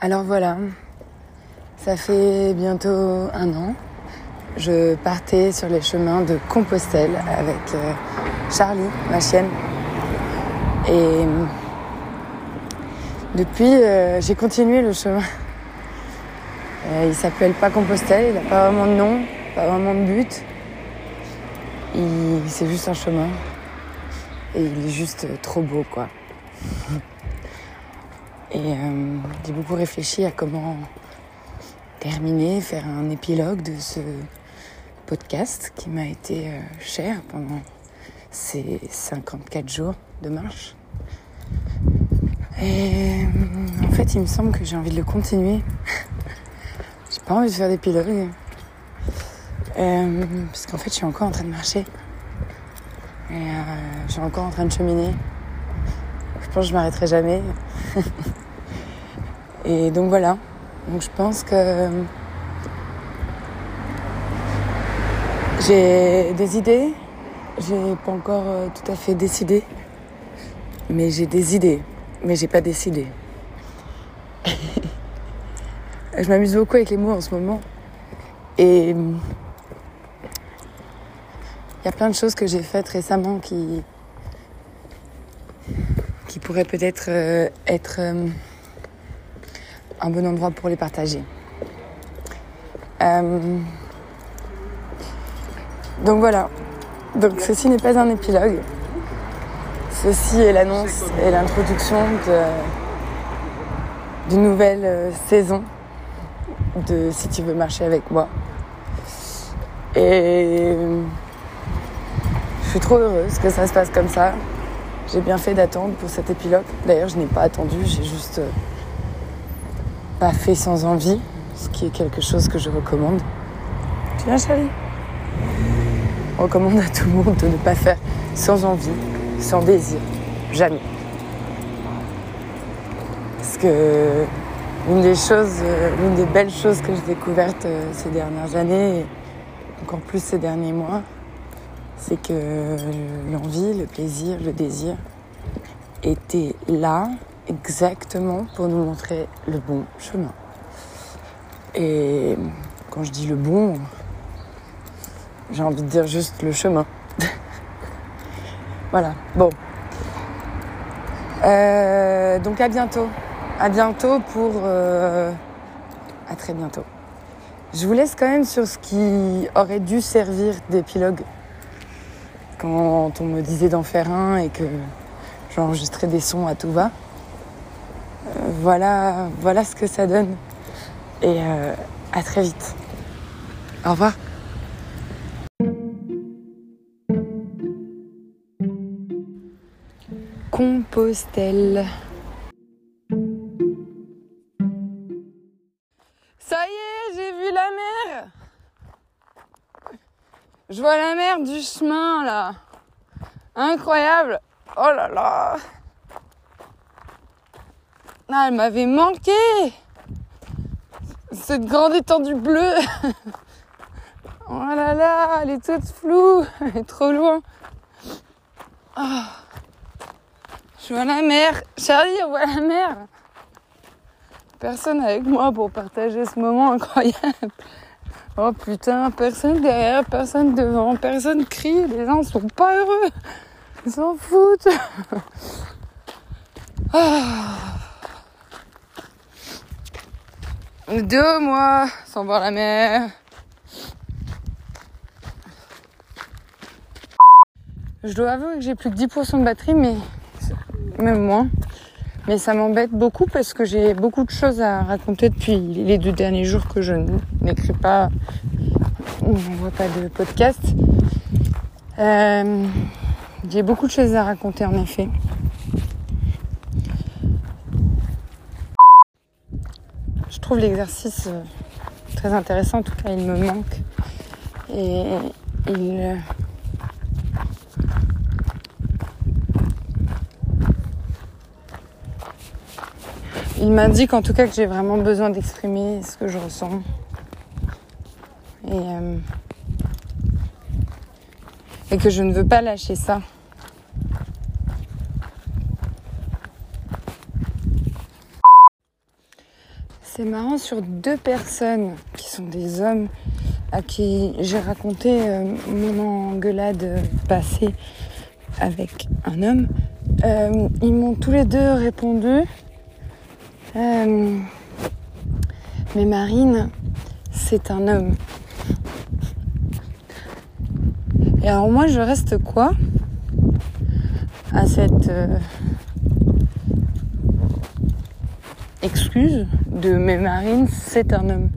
Alors voilà, ça fait bientôt un an. Je partais sur les chemins de Compostelle avec euh, Charlie, ma chienne. Et depuis, euh, j'ai continué le chemin. Euh, il s'appelle pas Compostelle, il n'a pas vraiment de nom, pas vraiment de but. C'est juste un chemin. Et il est juste trop beau, quoi. Et euh, j'ai beaucoup réfléchi à comment terminer, faire un épilogue de ce podcast qui m'a été euh, cher pendant ces 54 jours de marche. Et euh, en fait, il me semble que j'ai envie de le continuer. j'ai pas envie de faire d'épilogue. Parce qu'en fait, je suis encore en train de marcher. Et je suis encore en train de cheminer. Je pense que je m'arrêterai jamais. Et donc voilà. Donc je pense que j'ai des idées. J'ai pas encore euh, tout à fait décidé. Mais j'ai des idées. Mais j'ai pas décidé. je m'amuse beaucoup avec les mots en ce moment. Et il y a plein de choses que j'ai faites récemment qui, qui pourraient peut-être euh, être euh, un bon endroit pour les partager. Euh, donc voilà. Donc ceci n'est pas un épilogue. Ceci est l'annonce et l'introduction d'une nouvelle saison de Si tu veux marcher avec moi. Et je suis trop heureuse que ça se passe comme ça. J'ai bien fait d'attendre pour cet épilogue. D'ailleurs, je n'ai pas attendu, j'ai juste euh, pas fait sans envie, ce qui est quelque chose que je recommande. Tu viens, Charlie On recommande à tout le monde de ne pas faire sans envie, sans désir. Jamais. Parce que une des choses, euh, une des belles choses que j'ai découvertes euh, ces dernières années, et encore plus ces derniers mois, c'est que l'envie, le plaisir, le désir étaient là exactement pour nous montrer le bon chemin. Et quand je dis le bon, j'ai envie de dire juste le chemin. voilà, bon. Euh, donc à bientôt. À bientôt pour... Euh, à très bientôt. Je vous laisse quand même sur ce qui aurait dû servir d'épilogue quand on me disait d'en faire un et que j'enregistrais des sons à tout va. Euh, voilà, voilà ce que ça donne. Et euh, à très vite. Au revoir. Compostelle. Je vois la mer du chemin là. Incroyable. Oh là là. Ah, elle m'avait manqué. Cette grande étendue bleue. oh là là, elle est toute floue. Elle est trop loin. Oh. Je vois la mer. Charlie, on voit la mer. Personne avec moi pour partager ce moment incroyable. Oh putain, personne derrière, personne devant, personne crie, les gens sont pas heureux. Ils s'en foutent. Ah. Deux mois sans voir la mer. Je dois avouer que j'ai plus que 10% de batterie, mais même moins. Mais ça m'embête beaucoup parce que j'ai beaucoup de choses à raconter depuis les deux derniers jours que je n'écris pas on voit pas de podcast. Euh, j'ai beaucoup de choses à raconter en effet. Je trouve l'exercice euh, très intéressant, en tout cas il me manque. Et il... il m'indique en tout cas que j'ai vraiment besoin d'exprimer ce que je ressens. Et, euh, et que je ne veux pas lâcher ça. C'est marrant sur deux personnes qui sont des hommes à qui j'ai raconté euh, mon engueulade passée avec un homme. Euh, ils m'ont tous les deux répondu. Euh, mais Marine, c'est un homme. Et alors moi, je reste quoi à cette excuse de mais Marine, c'est un homme.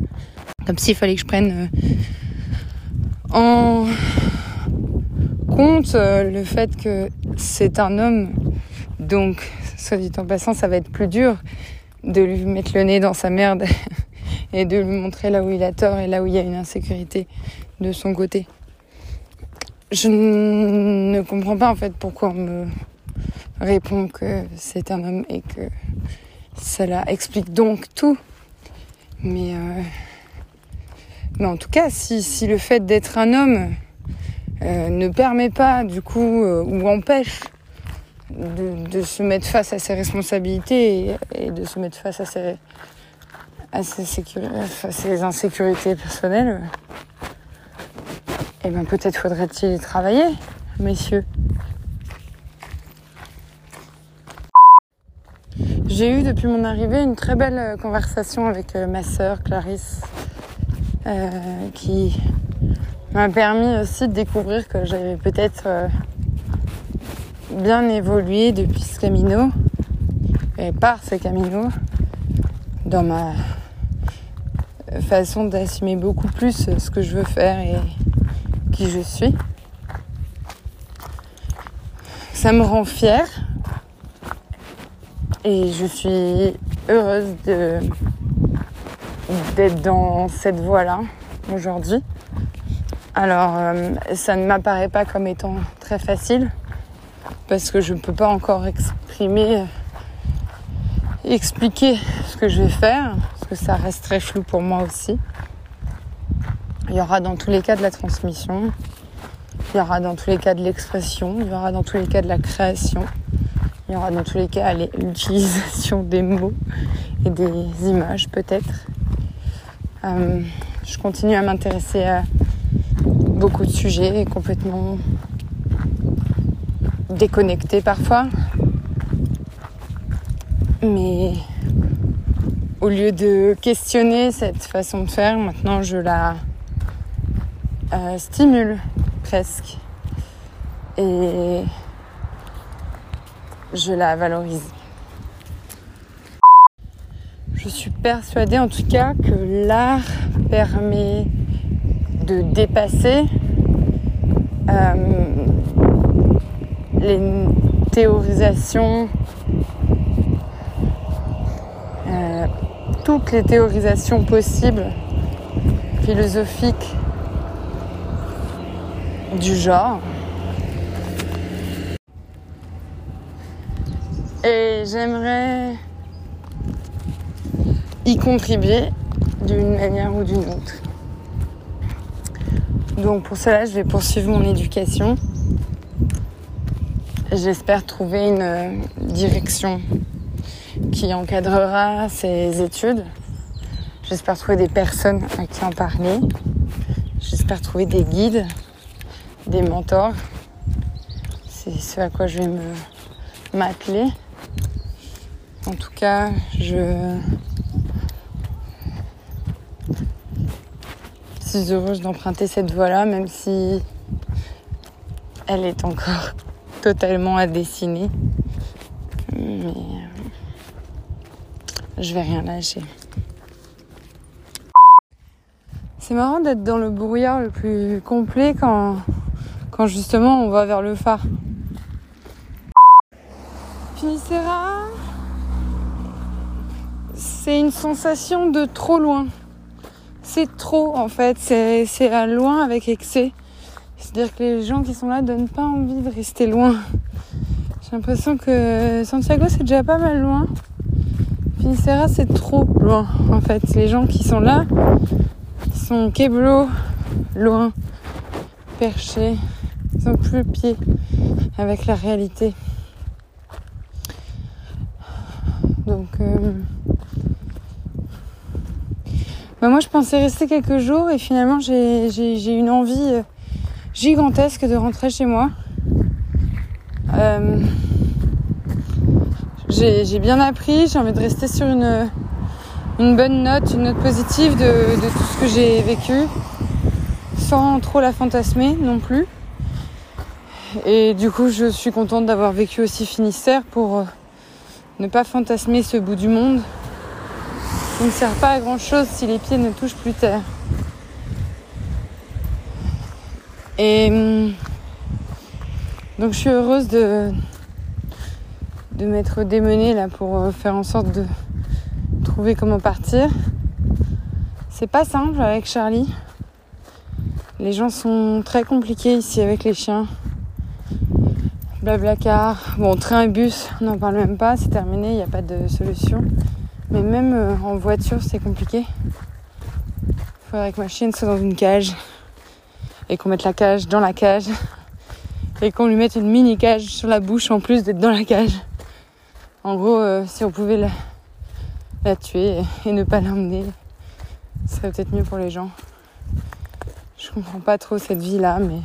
Comme s'il fallait que je prenne euh, en compte euh, le fait que c'est un homme. Donc, soit dit en passant, ça va être plus dur de lui mettre le nez dans sa merde et de lui montrer là où il a tort et là où il y a une insécurité de son côté. Je ne comprends pas en fait pourquoi on me répond que c'est un homme et que cela explique donc tout. Mais, euh, en tout cas, si, si le fait d'être un homme euh, ne permet pas, du coup, euh, ou empêche de, se mettre face à ses responsabilités et, de se mettre face à ses, insécurités personnelles, eh bien peut-être faudrait-il travailler, messieurs. J'ai eu depuis mon arrivée une très belle euh, conversation avec euh, ma sœur Clarisse euh, qui m'a permis aussi de découvrir que j'avais peut-être bien évolué depuis ce camino et par ce camino dans ma façon d'assumer beaucoup plus ce que je veux faire et qui je suis. Ça me rend fière et je suis heureuse d'être dans cette voie-là aujourd'hui. Alors, euh, ça ne m'apparaît pas comme étant très facile parce que je ne peux pas encore exprimer, expliquer ce que je vais faire parce que ça reste très flou pour moi aussi. Il y aura dans tous les cas de la transmission, il y aura dans tous les cas de l'expression, il y aura dans tous les cas de la création. Il y aura dans tous les cas l'utilisation des mots et des images peut-être. Euh, je continue à m'intéresser à beaucoup de sujets complètement déconnectés parfois. Mais au lieu de questionner cette façon de faire, maintenant je la euh, stimule presque. Et je la valorise. Je suis persuadée en tout cas que l'art permet de dépasser euh, les théorisations, euh, toutes les théorisations possibles philosophiques du genre. Et j'aimerais y contribuer d'une manière ou d'une autre. Donc pour cela, je vais poursuivre mon éducation. J'espère trouver une direction qui encadrera ces études. J'espère trouver des personnes à qui en parler. J'espère trouver des guides, des mentors. C'est ce à quoi je vais me m'atteler. En tout cas, je suis heureuse d'emprunter cette voie-là, même si elle est encore totalement à dessiner. Mais euh, je vais rien lâcher. C'est marrant d'être dans le brouillard le plus complet quand, quand justement on va vers le phare. Finissera c'est une sensation de trop loin. C'est trop en fait, c'est à loin avec excès. C'est-à-dire que les gens qui sont là donnent pas envie de rester loin. J'ai l'impression que Santiago c'est déjà pas mal loin. Finicera c'est trop loin en fait. Les gens qui sont là sont keblo loin, perchés, ils ont plus le pied avec la réalité. Donc euh, Bah moi, je pensais rester quelques jours et finalement, j'ai une envie euh, gigantesque de rentrer chez moi. Euh, j'ai bien appris, j'ai envie de rester sur une, bonne note, une note positive de, de tout ce que j'ai vécu, sans trop la fantasmer non plus. Et du coup, je suis contente d'avoir vécu aussi Finistère pour euh, ne pas fantasmer ce bout du monde qui ne sert pas à grand chose si les pieds ne touchent plus terre. Et hum, donc je suis heureuse de, de m'être démenée là pour euh, faire en sorte de trouver comment partir. C'est pas simple avec Charlie. Les gens sont très compliqués ici avec les chiens. Blablacar, bon train et bus, on n'en parle même pas, c'est terminé, il n'y a pas de solution. Mais même euh, en voiture, c'est compliqué. Faudrait que ma chienne soit dans une cage et qu'on mette la cage dans la cage et qu'on lui mette une mini cage sur la bouche en plus d'être dans la cage. En gros, euh, si on pouvait la, tuer et ne pas l'emmener, ce serait peut-être mieux pour les gens. Je comprends pas trop cette vie-là, mais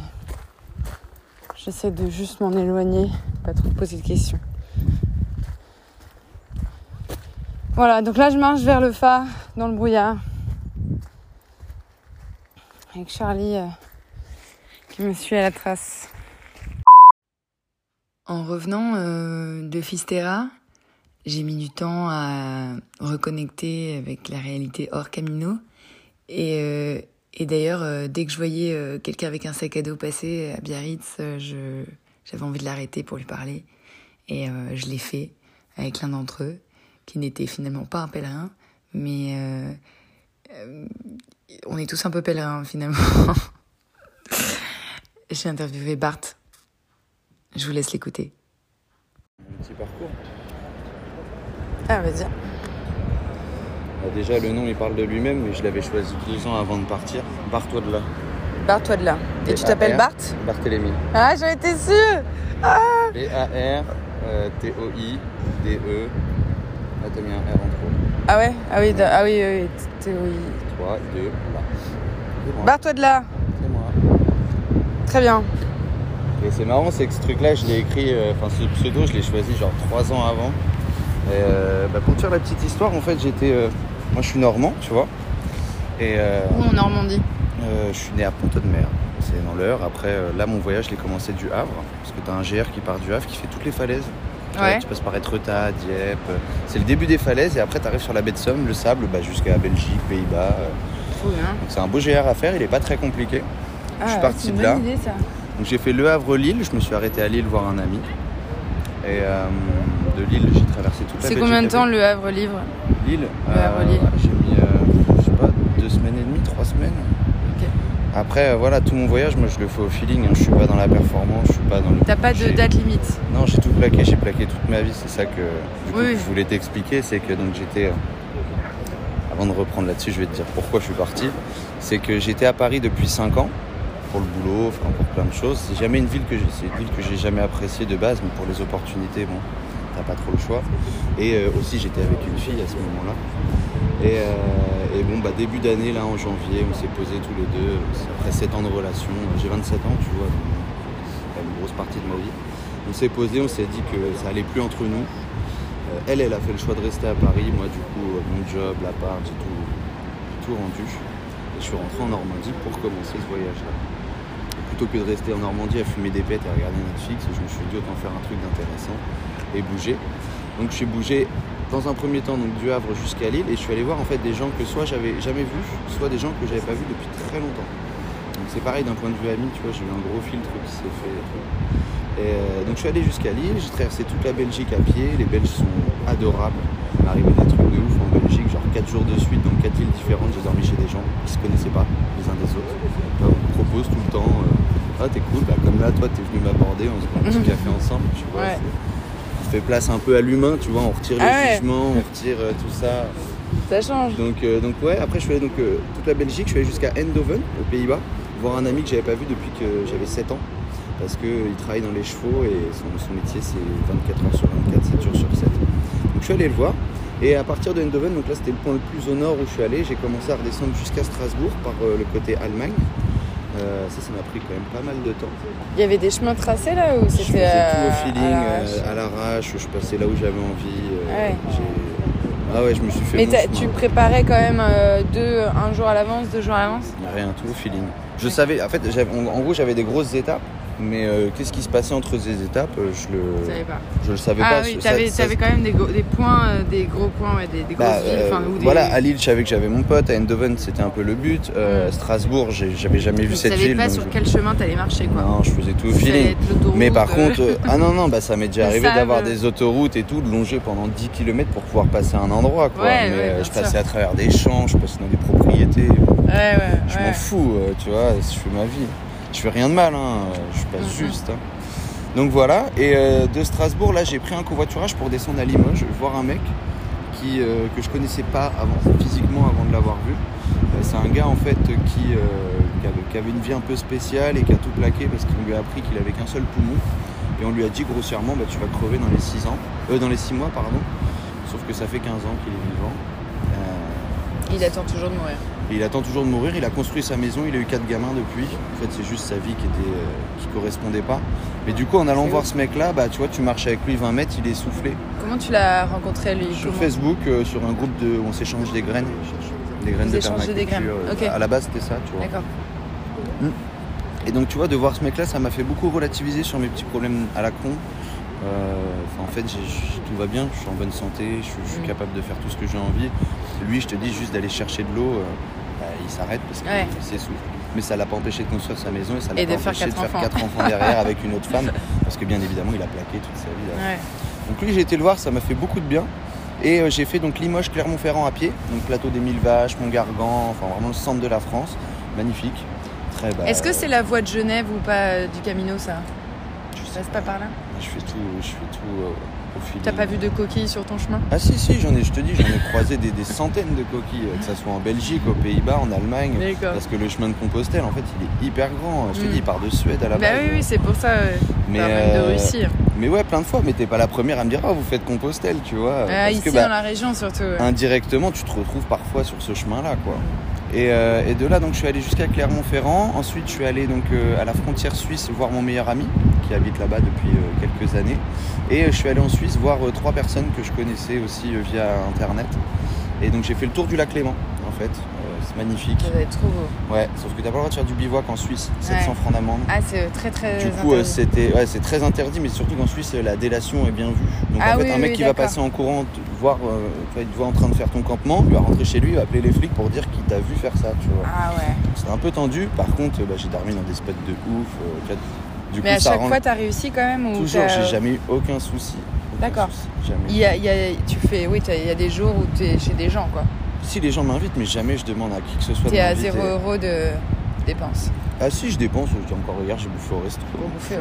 j'essaie de juste m'en éloigner, pas trop poser de questions. Voilà, donc là je marche vers le phare dans le brouillard. Avec Charlie euh, qui me suit à la trace. En revenant euh, de Fistera, j'ai mis du temps à reconnecter avec la réalité hors Camino. Et, euh, d'ailleurs, dès que je voyais quelqu'un avec un sac à dos passer à Biarritz, j'avais envie de l'arrêter pour lui parler. Et je l'ai fait avec l'un d'entre eux qui n'était finalement pas un pèlerin, mais euh, euh, on est tous un peu pèlerins finalement. J'ai interviewé Bart. Je vous laisse l'écouter. Un petit parcours. Ah, vas-y. Bah, déjà, le nom, il parle de lui-même, mais je l'avais choisi deux ans avant de partir. Barre-toi de là. Barre-toi de là. Et, tu t'appelles Bart? Barthélémy. Ah, j'en étais sûre ah B-A-R-T-O-I-D-E Là, t'as mis un R en trop. Ah ouais? Ah oui, ah oui, oui, oui. 3, 2, là. Barre-toi de là. Très bien. Et c'est marrant, c'est que ce truc-là, je l'ai écrit, euh, enfin ce pseudo, je l'ai choisi genre 3 ans avant. Et euh, bah, pour te faire la petite histoire, en fait, j'étais. Euh, moi, je suis normand, tu vois. Et. Où en Normandie Je suis né à Ponto de Mer. C'est dans l'heure. Après, là, mon voyage, je l'ai commencé du Havre. Parce que tu as un GR qui part du Havre, qui fait toutes les falaises. Tu passes par Etretat, Dieppe. C'est le début des falaises et après tu arrives sur la baie de Somme, le sable, bah, jusqu'à Belgique, Pays-Bas. c'est un beau GR à faire, il est pas très compliqué. Je suis ah, parti de là. Donc j'ai fait Le Havre-Lille, je me suis arrêté à Lille voir un ami. Et euh, de Lille, j'ai traversé toute la C'est combien de temps Le Havre-Livre Lille Le Havre-Lille euh, J'ai mis, euh, je sais pas, deux semaines et demie, trois semaines. Après, euh, voilà, tout mon voyage, moi je le fais au feeling. Hein. Je suis pas dans la performance, je suis pas dans le. T'as pas de date limite Non, j'ai tout plaqué, j'ai plaqué toute ma vie. C'est ça que, je voulais t'expliquer. C'est que donc j'étais. Avant de reprendre là-dessus, je vais te dire pourquoi je suis parti. C'est que j'étais à Paris depuis 5 ans le boulot, enfin pour plein de choses. C'est jamais une ville que j'ai, c'est une ville que j'ai jamais appréciée de base, mais pour les opportunités, bon, t'as pas trop le choix. Et euh, aussi, j'étais avec une fille à ce moment-là. Euh, et, bon, bah, début d'année, là, en janvier, on s'est posé tous les deux, après 7 ans de relation. J'ai 27 ans, tu vois, c'est une grosse partie de ma vie. On s'est posé, on s'est dit que ça allait plus entre nous. Euh, elle, elle a fait le choix de rester à Paris. Moi, du coup, mon job, l'appart, j'ai tout, tout rendu. Et je suis rentré en Normandie pour commencer ce voyage-là. Plutôt que de rester en Normandie à fumer des pètes et à regarder Netflix, je me suis dit autant faire un truc d'intéressant et bouger. Donc je suis bougé dans un premier temps donc du Havre jusqu'à Lille et je suis allé voir en fait des gens que soit j'avais jamais vus, soit des gens que j'avais pas vus depuis très longtemps. Donc c'est pareil d'un point de vue ami, tu vois, j'ai eu un gros filtre qui s'est fait. Euh, donc je suis allé jusqu'à Lille, j'ai traversé toute la Belgique à pied, les Belges sont adorables. Il m'est arrivé des trucs de ouf en Belgique, genre 4 jours de suite dans 4 villes différentes, j'ai dormi chez des gens qui se connaissaient pas les uns des autres. on me propose tout le temps, euh, ah t'es cool, bah, comme là toi t'es venu m'aborder, on se prend un petit café ensemble, tu vois fait place un peu à l'humain, tu vois, on retire ah le jugement, on retire euh, tout ça. Ça change. Donc, euh, donc ouais, après je suis allé donc, euh, toute la Belgique, je suis allé jusqu'à Eindhoven, aux Pays-Bas, voir un ami que j'avais pas vu depuis que j'avais 7 ans. Parce qu'il travaille dans les chevaux et son, métier c'est 24 heures sur 24, 7 jours sur 7. Donc je suis allé le voir. Et à partir de Eindhoven, donc là c'était le point le plus au nord où je suis allé, j'ai commencé à redescendre jusqu'à Strasbourg par le côté Allemagne. Euh, ça, ça m'a pris quand même pas mal de temps. Il y avait des chemins tracés là ou Je c'était faisais tout euh, au feeling, à euh, l'arrache à l'arrache, je passais là où j'avais envie. euh, Ouais. Ah ouais, je me suis fait Mais tu préparais quand même euh, deux, un jour à l'avance, deux jours à l'avance? Rien, tout au feeling. Je savais, en fait, en gros, j'avais des grosses étapes, mais euh, qu'est-ce qui se passait entre ces étapes, euh, je le, savais pas. je le savais Ah pas. oui, t'avais ça- quand même des, go- des points, euh, des gros points, ouais, des, des grosses Bah, villes. euh, ou des... Voilà, à Lille, je savais que j'avais mon pote. À Eindhoven, c'était un peu le but. Mm. Strasbourg, j'avais jamais vu Tu cette savais ville. pas donc sur je- quel chemin t'allais marcher quoi. Non, je faisais tout au feeling. Mais par contre, ah non, non, bah ça m'est déjà arrivé d'avoir des autoroutes et tout, de longer pendant 10 km pour pouvoir passer à un endroit, quoi. Ouais, Mais ouais, je sûr. passais à travers des champs, je passais dans des propriétés. Ouais, ouais. Je m'en fous, tu vois, je fais ma vie. Je fais rien de mal, hein, je suis pas juste. hein. Donc voilà, et euh, de Strasbourg, là, j'ai pris un covoiturage pour descendre à Limoges, voir un mec qui, euh, que je connaissais pas avant, physiquement avant de l'avoir vu. Euh, c'est un gars en fait qui, qui, avait, qui avait une vie un peu spéciale et qui a tout plaqué parce qu'on lui a appris qu'il avait qu'un seul poumon. Et on lui a dit grossièrement, bah, tu vas crever dans les 6 ans, euh, dans les 6 mois, pardon. Sauf que ça fait 15 ans qu'il est vivant. Il attend toujours de mourir. Et il attend toujours de mourir. Il a construit sa maison, il a eu quatre gamins depuis. En fait, c'est juste sa vie qui était euh, qui correspondait pas. Mais du coup, en allant voir ce mec-là, bah tu vois, tu marches avec lui 20 mètres, il est soufflé. Comment tu l'as rencontré lui Sur Comment Facebook, euh, sur un groupe de, où on s'échange des graines, des graines Vous de échangez des graines, permaculture. ok. À la base, c'était ça, tu vois. D'accord. Et donc, tu vois, de voir ce mec-là, ça m'a fait beaucoup relativiser sur mes petits problèmes à la con. Euh, en fait, tout va bien, je suis en bonne santé, je, suis- je suis Mm. capable de faire tout ce que j'ai envie. Lui, je te dis juste d'aller chercher de l'eau, euh, bah, il s'arrête parce qu'il Ouais. s'essouffle. Mais ça l'a pas empêché de construire sa maison et ça l'a pas de faire empêché de quatre faire enfants. quatre enfants derrière avec une autre femme. Parce que bien évidemment, il a plaqué toute sa vie. Ouais. Donc lui, j'ai été le voir, ça m'a fait beaucoup de bien. Et euh, j'ai fait donc Limoges, Clermont-Ferrand à pied, donc plateau des Mille Vaches, Montgargan, enfin vraiment le centre de la France, magnifique. Très bas. Est-ce que c'est la voie de Genève ou pas du Camino ça? Je Ça sais passe pas par là Je fais tout, je fais tout euh, au feeling. T'as pas vu de coquilles sur ton chemin? Ah si si, j'en ai, je te dis, j'en ai croisé des, des centaines de coquilles, euh, que ça soit en Belgique, aux Pays-Bas, en Allemagne. D'accord. Parce que le chemin de Compostelle, en fait, il est hyper grand. Je te Mm. dis, il part de Suède à la Bah base. oui, oui, c'est pour ça. euh, Mais, de euh, Russie. Mais ouais, plein de fois. Mais t'es pas la première à me dire, ah, vous faites Compostelle, tu vois. Ah, Parce ici que, bah, dans la région surtout. ouais. indirectement, tu te retrouves parfois sur ce chemin-là, quoi. Et, euh, et de là, donc, je suis allé jusqu'à Clermont-Ferrand. Ensuite, je suis allé donc euh, à la frontière suisse voir mon meilleur ami qui habite là-bas depuis euh, quelques années. Et je suis allé en Suisse voir trois personnes que je connaissais aussi via Internet. Et donc, j'ai fait le tour du lac Léman, en fait. Euh, magnifique. Ça doit être trop beau. Ouais, sauf que t'as pas le droit de faire du bivouac en Suisse. 700 Ouais. francs d'amende. Ah, c'est très très. Du coup, euh, interdit. c'était, ouais, c'est très interdit, mais surtout qu'en Suisse, la délation est bien vue. Donc Ah en fait, oui, un mec oui, qui va passer en courant, te voir, euh, tu vois, il te voit en train de faire ton campement, il va rentrer chez lui, il va appeler les flics pour dire qu'il t'a vu faire ça, tu vois. Ah ouais. C'était un peu tendu. Par contre, bah, j'ai dormi dans des spots de ouf. euh, tu du Mais coup, à ça chaque rend- fois, t'as réussi quand même ou toujours, j'ai jamais eu aucun souci. D'accord. Il y a, il y a- tu fais, oui, il y a des jours où t'es chez des gens, quoi. Si les gens m'invitent, mais jamais je demande à qui que ce soit de T'es à m'inviter. 0 euros de dépenses. Ah si, je dépense. Encore hier, j'ai bouffé au resto. Ouais.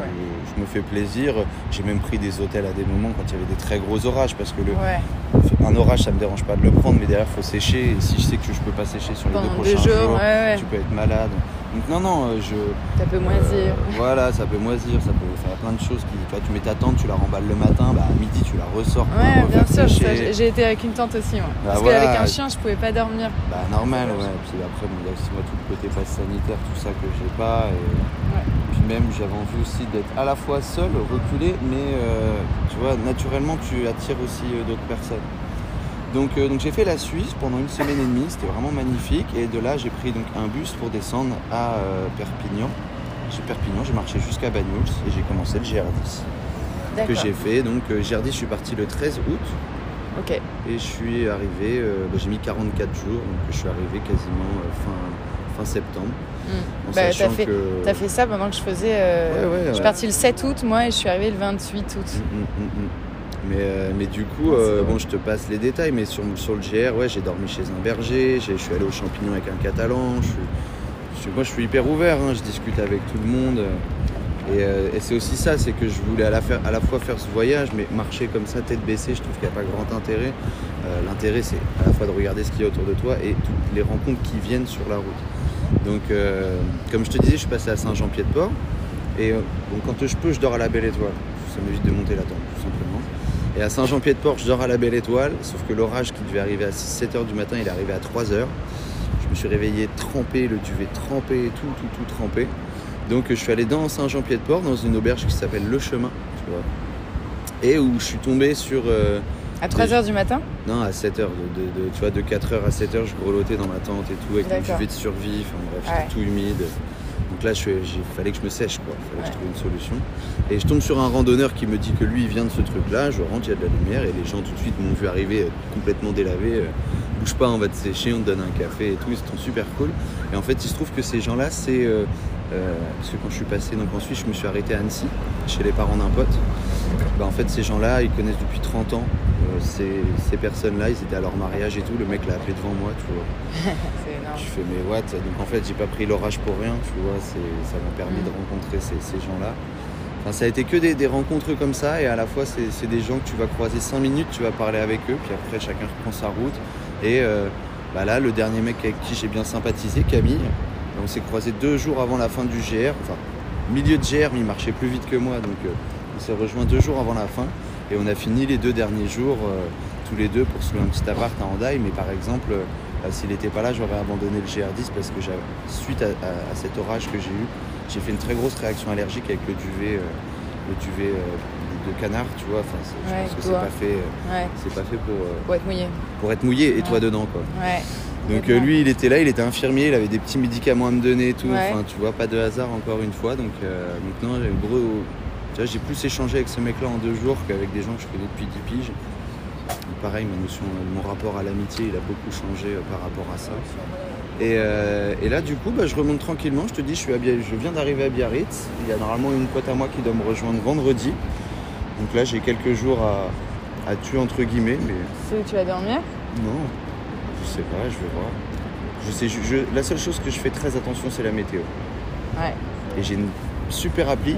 je, me fais plaisir. J'ai même pris des hôtels à des moments quand il y avait des très gros orages, parce que le, Ouais. un orage, ça me dérange pas de le prendre, mais derrière, faut sécher. Et si je sais que je peux pas sécher sur les Pendant deux deux prochains jours, jours, ouais, ouais. tu peux être malade. Donc non, non, euh, je. Ça peut moisir. Euh, voilà, ça peut moisir, ça peut faire plein de choses. Qui, tu, vois, tu mets ta tente, tu la remballes le matin, bah, à midi tu la ressors. Ouais, bien sûr. j'ai- été avec une tante aussi, moi. Bah Parce voilà. qu'avec un chien, je pouvais pas dormir. Bah normal, ouais. Puis après, bon, il y a aussi moi tout le côté passe sanitaire, tout ça que j'ai pas. Et puis même, j'avais envie aussi d'être à la fois seul, reculé, mais euh, tu vois, naturellement, tu attires aussi euh, d'autres personnes. Donc, euh, donc j'ai fait la Suisse pendant une semaine et demie, c'était vraiment magnifique. Et de là, j'ai pris donc un bus pour descendre à euh, Perpignan. Chez Perpignan, j'ai marché jusqu'à Banyuls et j'ai commencé le GR10 que j'ai fait. Donc euh, GR10, je suis parti le 13 août. Ok. Et je suis arrivé, euh, bah, j'ai mis 44 jours, donc je suis arrivé quasiment fin, fin septembre. En Bah, t'as fait, que... t'as fait ça pendant que je faisais. Ouais, ouais, Je suis partie le 7 août, moi, et je suis arrivée le 28 août. Mm, mm, mm. Mais, euh, mais du coup, Ah, euh, bon, je te passe les détails, mais sur, sur le GR, ouais, j'ai dormi chez un berger, je suis allé aux champignons avec un catalan, je suis, je suis- moi je suis hyper ouvert, hein, je discute avec tout le monde. Et, euh, et c'est aussi ça, c'est que je voulais à la, faire- à la fois faire ce voyage, mais marcher comme ça, tête baissée, je trouve qu'il n'y a pas grand intérêt. L'intérêt, c'est à la fois de regarder ce qu'il y a autour de toi et toutes les rencontres qui viennent sur la route. Donc, comme je te disais, je suis passé à Saint-Jean-Pied-de-Port. Et bon, quand je peux, je dors à la Belle Étoile. Ça m'évite de monter la tente, tout simplement. Et à Saint-Jean-Pied-de-Port, je dors à la Belle Étoile, sauf que l'orage qui devait arriver à 7h du matin, il est arrivé à 3h. Je me suis réveillé trempé, le duvet trempé, tout, tout, tout trempé. Donc je suis allé dans Saint-Jean-Pied-de-Port, dans une auberge qui s'appelle Le Chemin, tu vois. Et où je suis tombé sur... euh, À 3h du matin? Non, à 7h, de, de- de- tu vois, de 4h à 7h, je grelottais dans ma tente et tout, avec mon duvet de survie, enfin bref, Ouais. tout humide. Donc là, il fallait que je me sèche, quoi. Il fallait que je trouve une solution. Et je tombe sur un randonneur qui me dit que lui, il vient de ce truc-là. Je rentre, il y a de la lumière, et les gens tout de suite m'ont vu arriver euh, complètement délavé. euh, Bouge pas, on va te sécher, on te donne un café et tout. Ils sont super cool. Et en fait, il se trouve que ces gens-là, c'est. euh, euh, parce que quand je suis passé donc en Suisse, je me suis arrêté à Annecy, chez les parents d'un pote. Bah, en fait, ces gens-là, ils connaissent depuis 30 ans ces, ces personnes-là. Ils étaient à leur mariage et tout. Le mec l'a appelé devant moi, tu vois. C'est énorme. Je fais mais what? Donc en fait j'ai pas pris l'orage pour rien, tu vois, ça m'a permis de rencontrer ces, ces gens-là. Enfin, ça a été que des, des rencontres comme ça et à la fois c'est c'est des gens que tu vas croiser 5 minutes, tu vas parler avec eux, puis après chacun reprend sa route. Et euh, bah là le dernier mec avec qui j'ai bien sympathisé, Camille, on s'est croisé deux jours avant la fin du GR, enfin milieu de GR mais il marchait plus vite que moi donc euh, on s'est rejoint deux jours avant la fin et on a fini les deux derniers jours euh, tous les deux pour se louer un petit appart à Hendaye mais par exemple euh, euh, S'il n'était pas là, j'aurais abandonné le GR10 parce que suite à, à- à cet orage que j'ai eu, j'ai fait une très grosse réaction allergique avec le duvet, euh, le duvet de canard, tu vois. Enfin, je Ouais, pense que c'est pas fait, Ouais, c'est pas fait pour, pour être mouillé. pour être mouillé et toi dedans, quoi. Donc euh, lui, il était là, il était infirmier, il avait des petits médicaments à me donner et tout. Enfin, tu vois, pas de hasard encore une fois. Donc euh, maintenant, j'ai le gros, j'ai plus échangé avec ce mec-là en deux jours qu'avec des gens que je connais depuis 10 piges. Et pareil, ma notion, mon rapport à l'amitié, il a beaucoup changé euh, par rapport à ça. Et, euh, et là, du coup, bah, je remonte tranquillement. Je te dis, je, suis à je viens d'arriver à Biarritz. Il y a normalement une pote à moi qui doit me rejoindre vendredi. Donc là, j'ai quelques jours à, à tuer entre guillemets, mais C'est où tu vas dormir? Non, je sais pas, je vais voir. Je sais, je- je- la seule chose que je fais très attention, c'est la météo. Ouais. Et j'ai une super appli,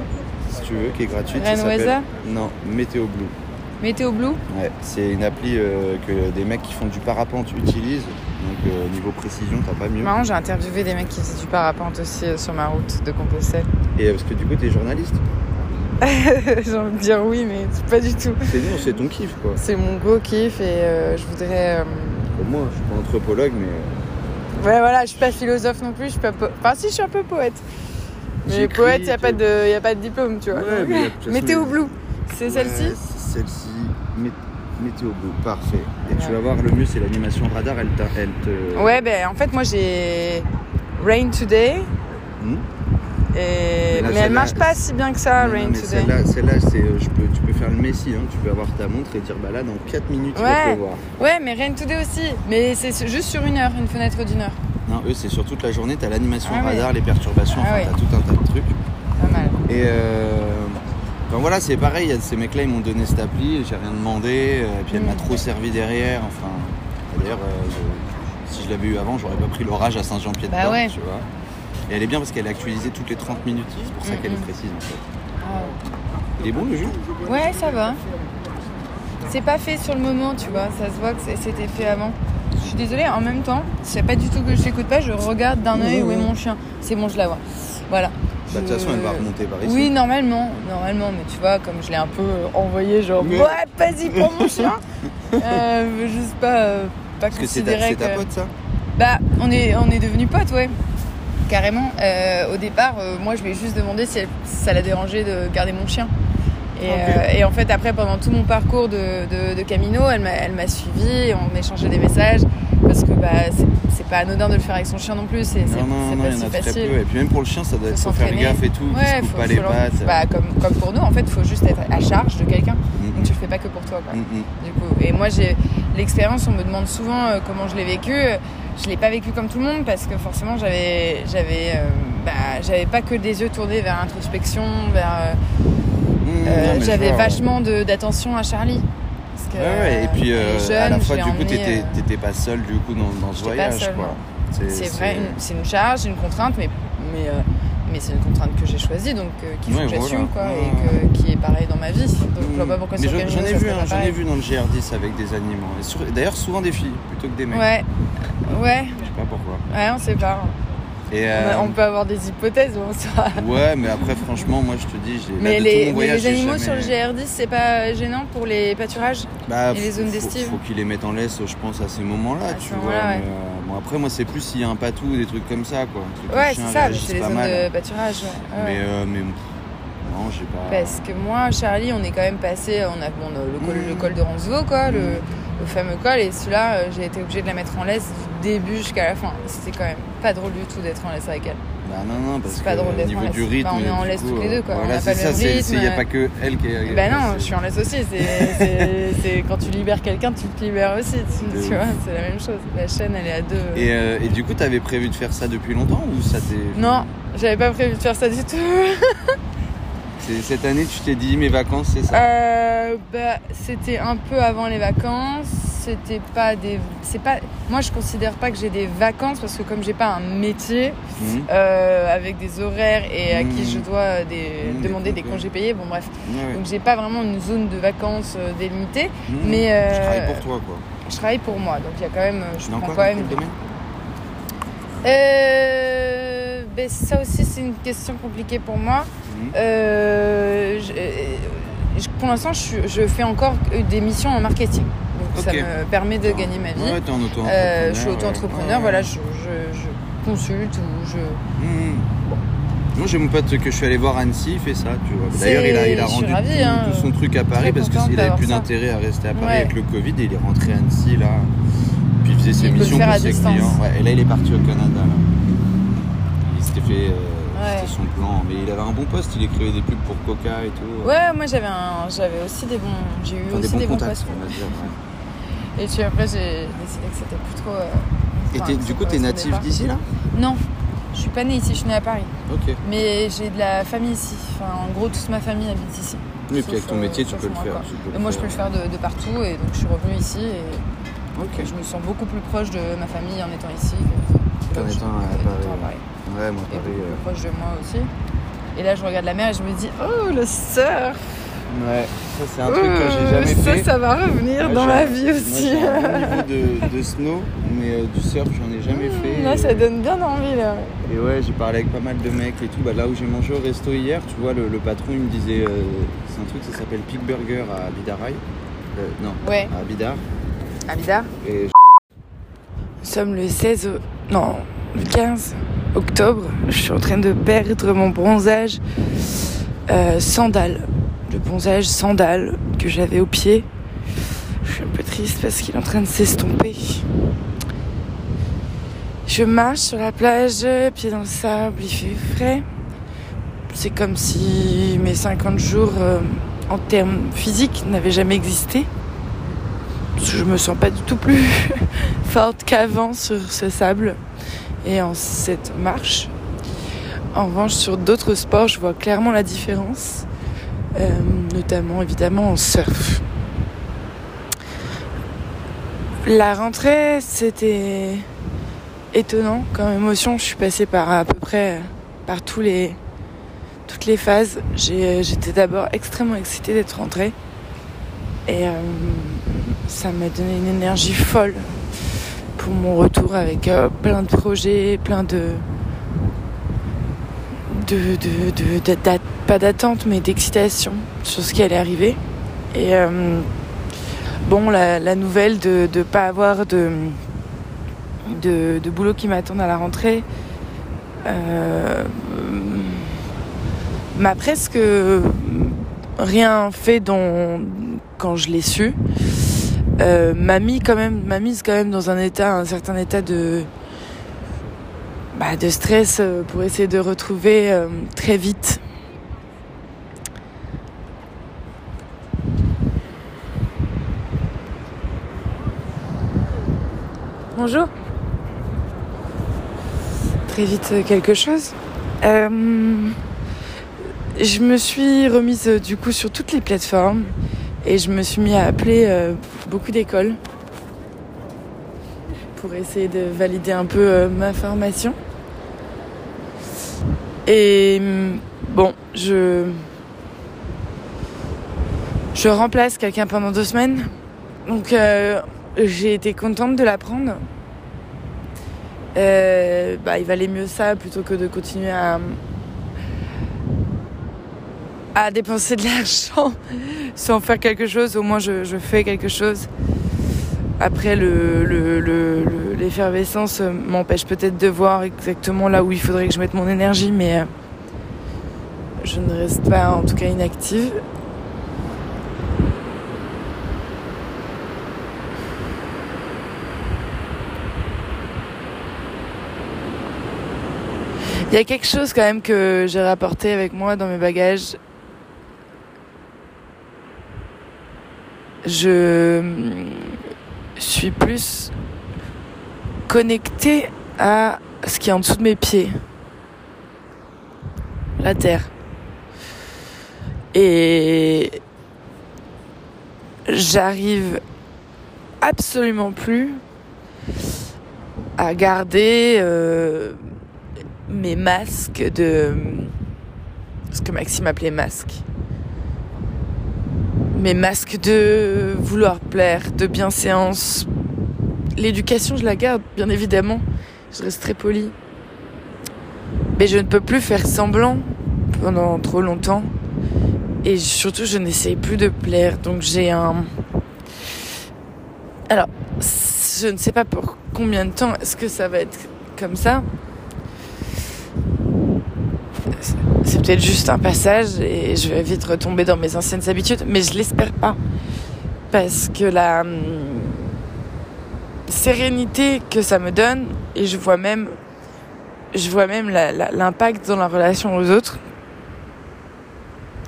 si tu veux, qui est gratuite. Weather Non, Météo Blue. Météo Blue Ouais, c'est une appli euh, que des mecs qui font du parapente utilisent. Donc euh, niveau précision, t'as pas mieux. Marrant, j'ai interviewé des mecs qui faisaient du parapente aussi euh, sur ma route de Compostelle. Et euh, parce que du coup, t'es journaliste. j'ai envie de dire oui, mais pas du tout. C'est non, c'est ton kiff, quoi. C'est mon gros kiff et je voudrais. Comme moi, je suis pas anthropologue, mais Ouais, voilà, je suis pas philosophe non plus, je suis pas. po- Enfin, si, je suis un peu poète. Mais poète, il n'y a, pas de- y a pas de diplôme, tu vois. Ouais, mais Météo Blue, c'est Ouais, celle-ci Celle-ci, Mé- Météo Blue, parfait. Et tu Ouais. vas voir, le mieux, c'est l'animation radar, elle, elle te. Ouais, ben en fait, moi j'ai Rain Today, Hmm et... Mais là, mais elle marche pas si bien que ça, Non, Rain mais Today. celle-là, c'est, euh, je peux, tu peux faire le messie, hein. tu peux avoir ta montre et dire bah là dans 4 minutes il va Ouais. pleuvoir. Ouais, mais Rain Today aussi, mais c'est juste sur une heure, une fenêtre d'une heure. Non, eux c'est sur toute la journée, t'as l'animation Ah ouais. radar, les perturbations, Ah enfin ouais. t'as tout un tas de trucs. Pas mal. Et euh, enfin, voilà, c'est pareil, ces mecs-là ils m'ont donné cette appli, j'ai rien demandé, euh, et puis elle m'a Mm. trop servi derrière. Enfin, d'ailleurs, euh, si je l'avais eu avant, j'aurais pas pris l'orage à Saint-Jean-Pied-de-Port, Bah ouais. tu vois. Et elle est bien parce qu'elle est actualisée toutes les 30 minutes, c'est pour ça Mm, qu'elle est mm. précise en fait. Ah. Il est bon le jus Ouais, ça va. C'est pas fait sur le moment, tu vois. Ça se voit que c'était fait avant. Je suis désolée, en même temps, c'est pas du tout que je t'écoute pas, je regarde d'un œil où est mon chien. C'est bon, je la vois. Voilà. Bah, de toute façon, elle va remonter par ici. Oui, normalement, normalement, mais tu vois, comme je l'ai un peu envoyé, genre, ouais, vas-y, prends mon chien. euh, juste pas, euh, pas Parce que c'est ta, considérer c'est ta que- pote ça? Bah, on est, on est devenus potes, ouais. Carrément. Euh, au départ, euh, moi, je lui ai juste demandé si, elle- si ça la dérangeait de garder mon chien. Et, euh, en fait, après, pendant tout mon parcours de, de, de Camino, elle m'a, elle m'a suivi, on échangeait des messages. Parce que bah, c'est, pas anodin de le faire avec son chien non plus, c'est, Non, non, non, pas en si facile. peu. Et puis même pour le chien, ça doit être Faut faut faire gaffe et tout. Ouais, faut, pas les faut pattes. bah, comme, comme pour nous, en fait, il faut juste être à charge de quelqu'un. Mm, Donc tu le fais pas que pour toi, quoi. mm. Du coup, et moi j'ai l'expérience, on me demande souvent euh, comment je l'ai vécu. Je l'ai pas vécu comme tout le monde parce que forcément j'avais j'avais euh, bah, j'avais pas que des yeux tournés vers l'introspection, vers euh, Mm, non, j'avais vachement d'attention à Charlie. Parce que, Ouais, ouais, et puis euh, jeune, à la fois, du coup, t'étais euh, t'étais pas seul du coup dans, dans ce voyage, seule, quoi. C'est vrai, c'est une charge, une contrainte, mais mais euh, mais c'est une contrainte que j'ai choisie, donc qu'il faut Ouais, que j'assume, voilà. quoi, et que, qui est pareil dans ma vie. Donc je vois pas pourquoi Mais j'en ai vu, hein, j'en ai vu dans le GR10 avec des animaux. D'ailleurs, souvent des filles plutôt que des mecs. Ouais, ouais, Je sais pas pourquoi. ouais, on sait pas. Euh, on, peut avoir des hypothèses on sera... Ouais, mais après, franchement, moi je te dis, j'ai. Mais, les, les animaux sur le GR10, c'est pas gênant pour les pâturages bah, et les zones d'estive Faut, faut qu'ils les mettent en laisse, je pense, à ces moments-là, tu vois. Euh, bon, après, moi, c'est plus s'il y a un patou ou des trucs comme ça, quoi. Ouais, c'est ça, c'est les zones de pâturage. Mais, euh, mais non, j'ai pas. Parce que moi, Charlie, on est quand même passé, on a bon, le, col, le col de Roncevaux, quoi, le, le fameux col, et celui-là, j'ai été obligée de la mettre en laisse début jusqu'à la fin. C'était quand même pas drôle du tout d'être en laisse avec elle. Bah non, non, parce que pas drôle au niveau du rythme. Bah, on est en laisse tous les deux, quoi. Voilà, c'est ça, il n'y a pas que elle qui est. Bah non, je suis en laisse aussi. C'est quand tu libères quelqu'un, tu te libères aussi. Tu, vois, c'est la même chose. La chaîne, elle est à deux. Et, euh, et du coup, t'avais prévu de faire ça depuis longtemps ou ça t'est. Non, j'avais pas prévu de faire ça du tout. cette année, tu t'es dit mes vacances, c'est ça? Euh, bah, C'était un peu avant les vacances. C'était pas des. C'est pas. Moi, je considère pas que j'ai des vacances parce que comme j'ai pas un métier mhm. euh, avec des horaires et à qui je mhm. dois des... Mhm, demander des congés payés, bon bref. Donc j'ai pas vraiment une zone de vacances euh, délimitée. Mais. Je travaille pour toi, quoi. Je travaille pour moi, donc il y a quand même. Je prends quand même. Euh, ben, ça aussi, c'est une question compliquée pour moi. Mhm. Euh, pour l'instant, je, fais encore des missions en marketing. Donc ça me permet de gagner ma vie. Euh, je suis auto-entrepreneur, voilà, je, consulte ou je. Mhm. Moi, j'ai mon pote que je suis allé voir Annecy, il fait ça, tu vois. D'ailleurs, il a, il a rendu hein. tout, son truc à Paris parce qu'il n'avait plus d'intérêt à rester à Paris avec le Covid et il est rentré à Annecy, là. Puis il faisait ses missions pour ses clients. et là, il est parti au Canada, Il s'était fait. Euh, c'était son plan. Mais il avait un bon poste, il écrivait des pubs pour Coca et tout. Ouais, moi j'avais un... j'avais aussi des bons. J'ai eu aussi des bons, postes. Et puis après, j'ai décidé que c'était plus trop. Euh, et du coup, t'es natif d'ici là? Non, je suis pas née ici, je suis née à Paris. Ok. Mais j'ai de la famille ici. Enfin, en gros, toute ma famille habite ici. Oui, et puis avec ton métier, tu peux le faire. et moi, je peux le faire de, partout. Et donc, je suis revenue ici. Et je me sens beaucoup plus proche de ma famille en étant ici qu'en étant à Paris. Ouais, moi, Paris. Euh... proche de moi aussi. Et là, je regarde la mer et je me dis, oh, le surf Ouais, ça c'est un truc que j'ai jamais ça, fait. Ça, ça va revenir dans ma vie aussi. Moi, un niveau de, de, snow, mais euh, du surf, j'en ai jamais mmh, fait. Là, ça donne bien envie là. Et ouais, j'ai parlé avec pas mal de mecs et tout. Bah, là où j'ai mangé au resto hier, tu vois, le, patron il me disait, euh, c'est un truc, ça s'appelle Pig Burger à Bidaraï. Euh, non, ouais. à Bidar. À Bidar. Et... Nous sommes le 16, non, le 15 octobre. Je suis en train de perdre mon bronzage euh, sandales. Le bronzage sandales que j'avais au pied. Je suis un peu triste parce qu'il est en train de s'estomper. Je marche sur la plage, pied dans le sable, il fait frais. C'est comme si mes 50 jours euh, en termes physiques n'avaient jamais existé. Je me sens pas du tout plus forte qu'avant sur ce sable et en cette marche. En revanche, sur d'autres sports, je vois clairement la différence, euh, notamment évidemment en surf. La rentrée, c'était étonnant comme émotion. Je suis passée par à peu près par tous les, toutes les phases. J'étais d'abord extrêmement excitée d'être rentrée. Et euh, ça m'a donné une énergie folle mon retour avec euh, plein de projets, plein de. de, pas d'attente, mais d'excitation sur ce qui allait arriver. Et euh, bon, la, nouvelle de ne pas avoir de, de, boulot qui m'attend à la rentrée euh, m'a presque rien fait quand je l'ai su euh, m'a mis quand même, m'a mise quand même dans un état, un certain état de, bah, de stress euh, pour essayer de retrouver euh, très vite. Bonjour. Très vite quelque chose. je me suis remise du coup sur toutes les plateformes. Et je me suis mis à appeler euh, beaucoup d'écoles pour essayer de valider un peu euh, ma formation. Et mm, bon, je je remplace quelqu'un pendant deux semaines. Donc euh, j'ai été contente de l'apprendre. bah, il valait mieux ça plutôt que de continuer à, à dépenser de l'argent sans faire quelque chose. Au moins, je, fais quelque chose. Après, l'effervescence le, le, m'empêche peut-être de voir exactement là où il faudrait que je mette mon énergie, mais euh, je ne reste pas en tout cas inactive. Il y a quelque chose quand même que j'ai rapporté avec moi dans mes bagages. Je suis plus connectée à ce qui est en dessous de mes pieds. La terre. Et j'arrive absolument plus à garder euh, mes masques de ce que Maxime appelait masques. Mes masques de vouloir plaire, de bienséance. L'éducation, je la garde, bien évidemment. Je reste très polie. Mais je ne peux plus faire semblant pendant trop longtemps. Et surtout, je n'essaye plus de plaire. Donc j'ai un... Alors, je ne sais pas pour combien de temps est-ce que ça va être comme ça. C'est peut-être juste un passage et je vais vite retomber dans mes anciennes habitudes, mais je l'espère pas. Parce que la hum, sérénité que ça me donne, et je vois même, je vois même l'impact dans la relation aux autres,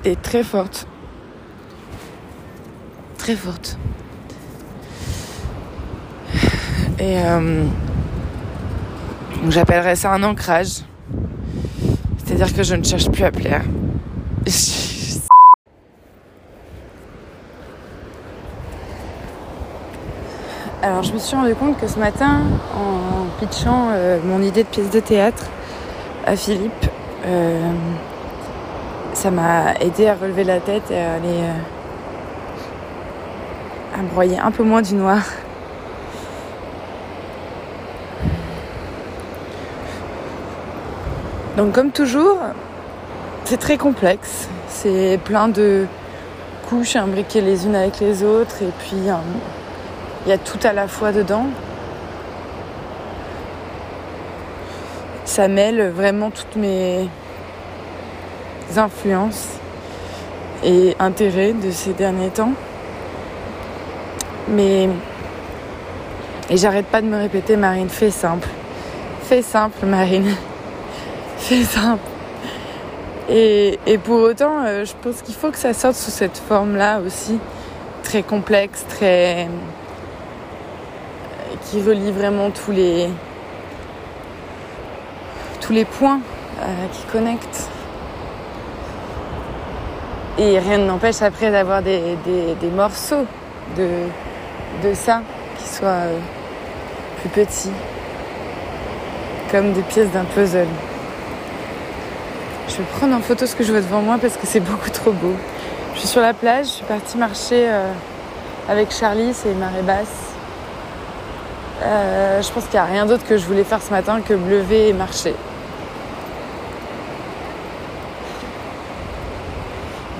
est très forte. Très forte. Et euh, j'appellerais ça un ancrage. C'est-à-dire que je ne cherche plus à plaire. Alors je me suis rendu compte que ce matin, en pitchant euh, mon idée de pièce de théâtre à Philippe, euh, ça m'a aidé à relever la tête et à aller euh, broyer un peu moins du noir. Donc comme toujours, c'est très complexe. C'est plein de couches imbriquées les unes avec les autres et puis euh, il y a tout à la fois dedans. Ça mêle vraiment toutes mes influences et intérêts de ces derniers temps. Mais et j'arrête pas de me répéter Marine, fais simple. Fais simple Marine. C'est simple. Et, pour autant, euh, je pense qu'il faut que ça sorte sous cette forme-là aussi, très complexe, très. qui relie vraiment tous les. tous les points euh, qui connectent. Et rien ne n'empêche après d'avoir des, morceaux de, de ça qui soient euh, plus petits, comme des pièces d'un puzzle. Je vais prendre en photo ce que je vois devant moi parce que c'est beaucoup trop beau. Je suis sur la plage, je suis partie marcher euh, avec Charlie, c'est marée basse. Euh, je pense qu'il n'y a rien d'autre que je voulais faire ce matin que me lever et marcher.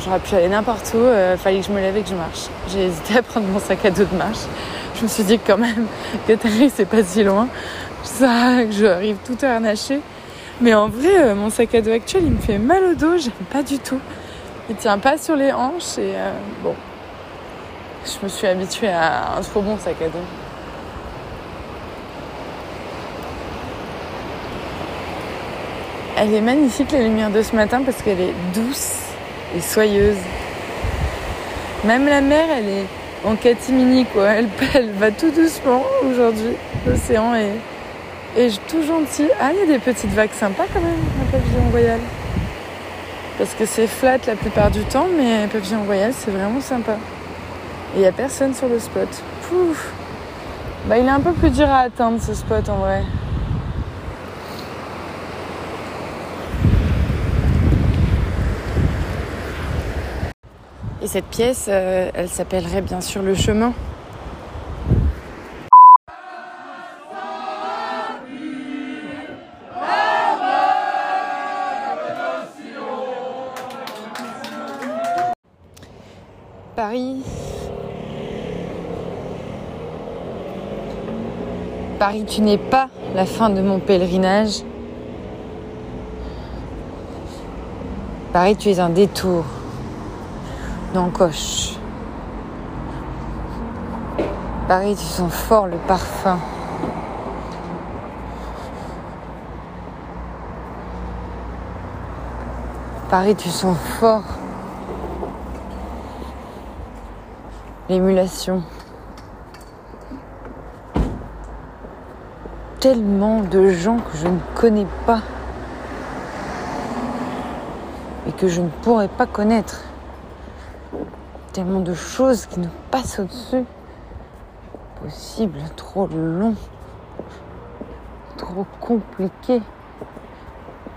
J'aurais pu aller n'importe où, euh, fallait que je me lève et que je marche. J'ai hésité à prendre mon sac à dos de marche. Je me suis dit quand même, Catherine, c'est pas si loin. Ça, que j'arrive tout harnaché. Mais en vrai, euh, mon sac à dos actuel, il me fait mal au dos, j'aime pas du tout. Il tient pas sur les hanches et euh, bon. Je me suis habituée à un trop bon sac à dos. Elle est magnifique la lumière de ce matin parce qu'elle est douce et soyeuse. Même la mer, elle est en catimini quoi. Elle, elle va tout doucement aujourd'hui. L'océan est et tout gentil. Ah, il y a des petites vagues sympas quand même, un pavillon royal. Parce que c'est flat la plupart du temps, mais pavillon royal, c'est vraiment sympa. Et il n'y a personne sur le spot. Pouf Bah, il est un peu plus dur à atteindre ce spot en vrai. Et cette pièce, euh, elle s'appellerait bien sûr Le Chemin. Paris. Paris, tu n'es pas la fin de mon pèlerinage. Paris, tu es un détour d'encoche. Paris, tu sens fort le parfum. Paris, tu sens fort l'émulation. Tellement de gens que je ne connais pas et que je ne pourrais pas connaître. Tellement de choses qui nous passent au-dessus. Possible, trop long, trop compliqué.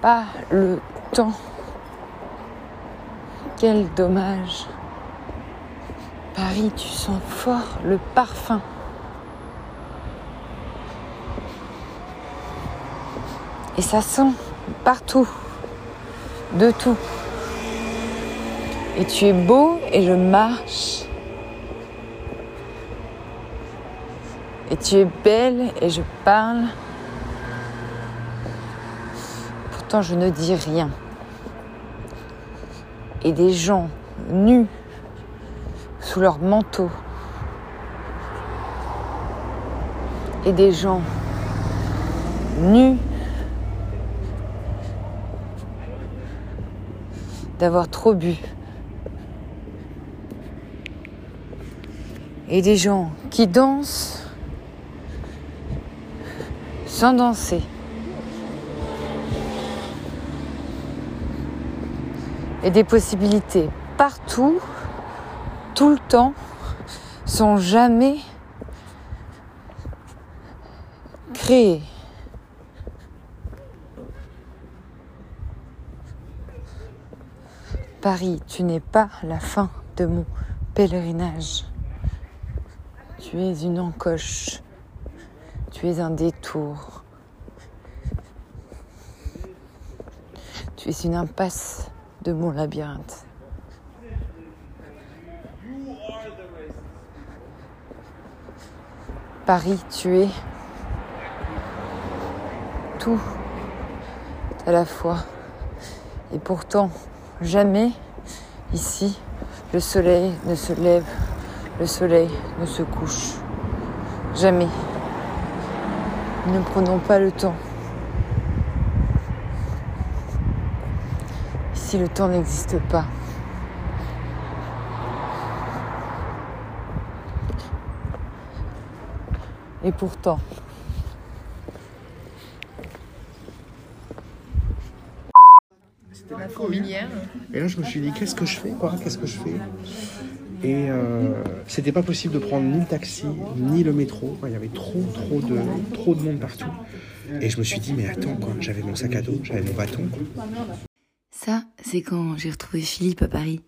Pas le temps. Quel dommage. Paris, tu sens fort le parfum. Et ça sent partout, de tout. Et tu es beau et je marche. Et tu es belle et je parle. Pourtant, je ne dis rien. Et des gens nus sous leur manteau. Et des gens nus d'avoir trop bu. Et des gens qui dansent sans danser. Et des possibilités partout tout le temps sans jamais créer. Paris, tu n'es pas la fin de mon pèlerinage. Tu es une encoche. Tu es un détour. Tu es une impasse de mon labyrinthe. Paris, tu es tout à la fois. Et pourtant, jamais ici, le soleil ne se lève, le soleil ne se couche. Jamais. Ne prenons pas le temps. Ici, le temps n'existe pas. Et pourtant. C'était la fourmilière. Et là, je me suis dit, qu'est-ce que je fais, quoi Qu'est-ce que je fais? Et euh, c'était pas possible de prendre ni le taxi, ni le métro. Il y avait trop, trop de, trop de monde partout. Et je me suis dit, mais attends, quoi. J'avais mon sac à dos, j'avais mon bâton. Ça, c'est quand j'ai retrouvé Philippe à Paris.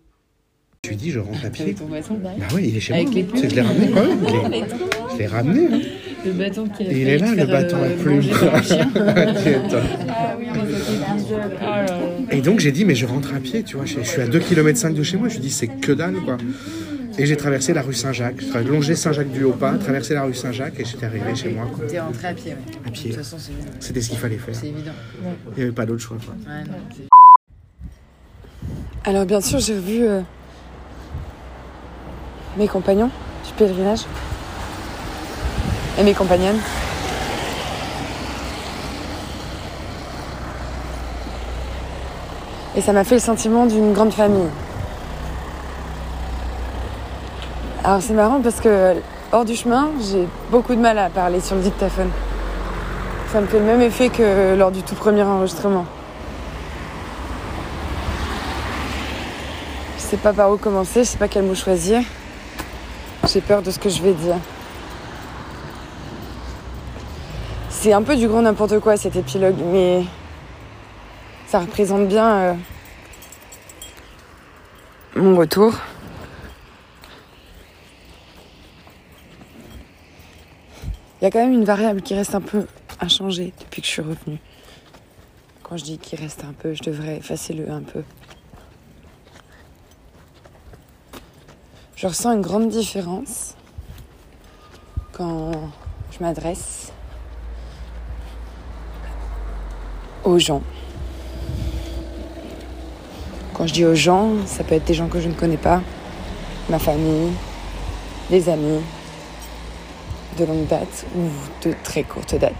Je lui ai dit, je rentre à pied. Ton bâton, bah oui, il est chez Avec moi. les Je l'ai ramené. Je l'ai- Je l'ai ramené. hein. Le bâton qui a Et il est là, le bâton à plumes. Ah oui, Et donc j'ai dit, mais je rentre à pied, tu vois, je, je suis à 2 km de chez moi, je lui dis, c'est que dalle, quoi. Et j'ai traversé la rue Saint-Jacques, j'ai longé Saint-Jacques-du-Haut-Pas, traversé la rue Saint-Jacques et j'étais arrivé chez moi, quoi, T'es rentré à pied, ouais. à pied. De toute façon, c'est évident. C'était ce qu'il fallait faire. C'est évident. Il n'y avait pas d'autre choix, quoi. Ouais, non, c'est- Alors bien sûr, j'ai revu euh, mes compagnons du pèlerinage et mes compagnonnes. Et ça m'a fait le sentiment d'une grande famille. Alors c'est marrant parce que hors du chemin, j'ai beaucoup de mal à parler sur le dictaphone. Ça me fait le même effet que lors du tout premier enregistrement. Je sais pas par où commencer, je sais pas quel mot choisir. J'ai peur de ce que je vais dire. C'est un peu du grand n'importe quoi cet épilogue, mais ça représente bien euh, mon retour. Il y a quand même une variable qui reste un peu inchangée depuis que je suis revenue. Quand je dis qu'il reste un peu, je devrais effacer le un peu. Je ressens une grande différence quand je m'adresse aux gens. Quand je dis aux gens, ça peut être des gens que je ne connais pas, ma famille, des amis, de longue date ou de très courte date.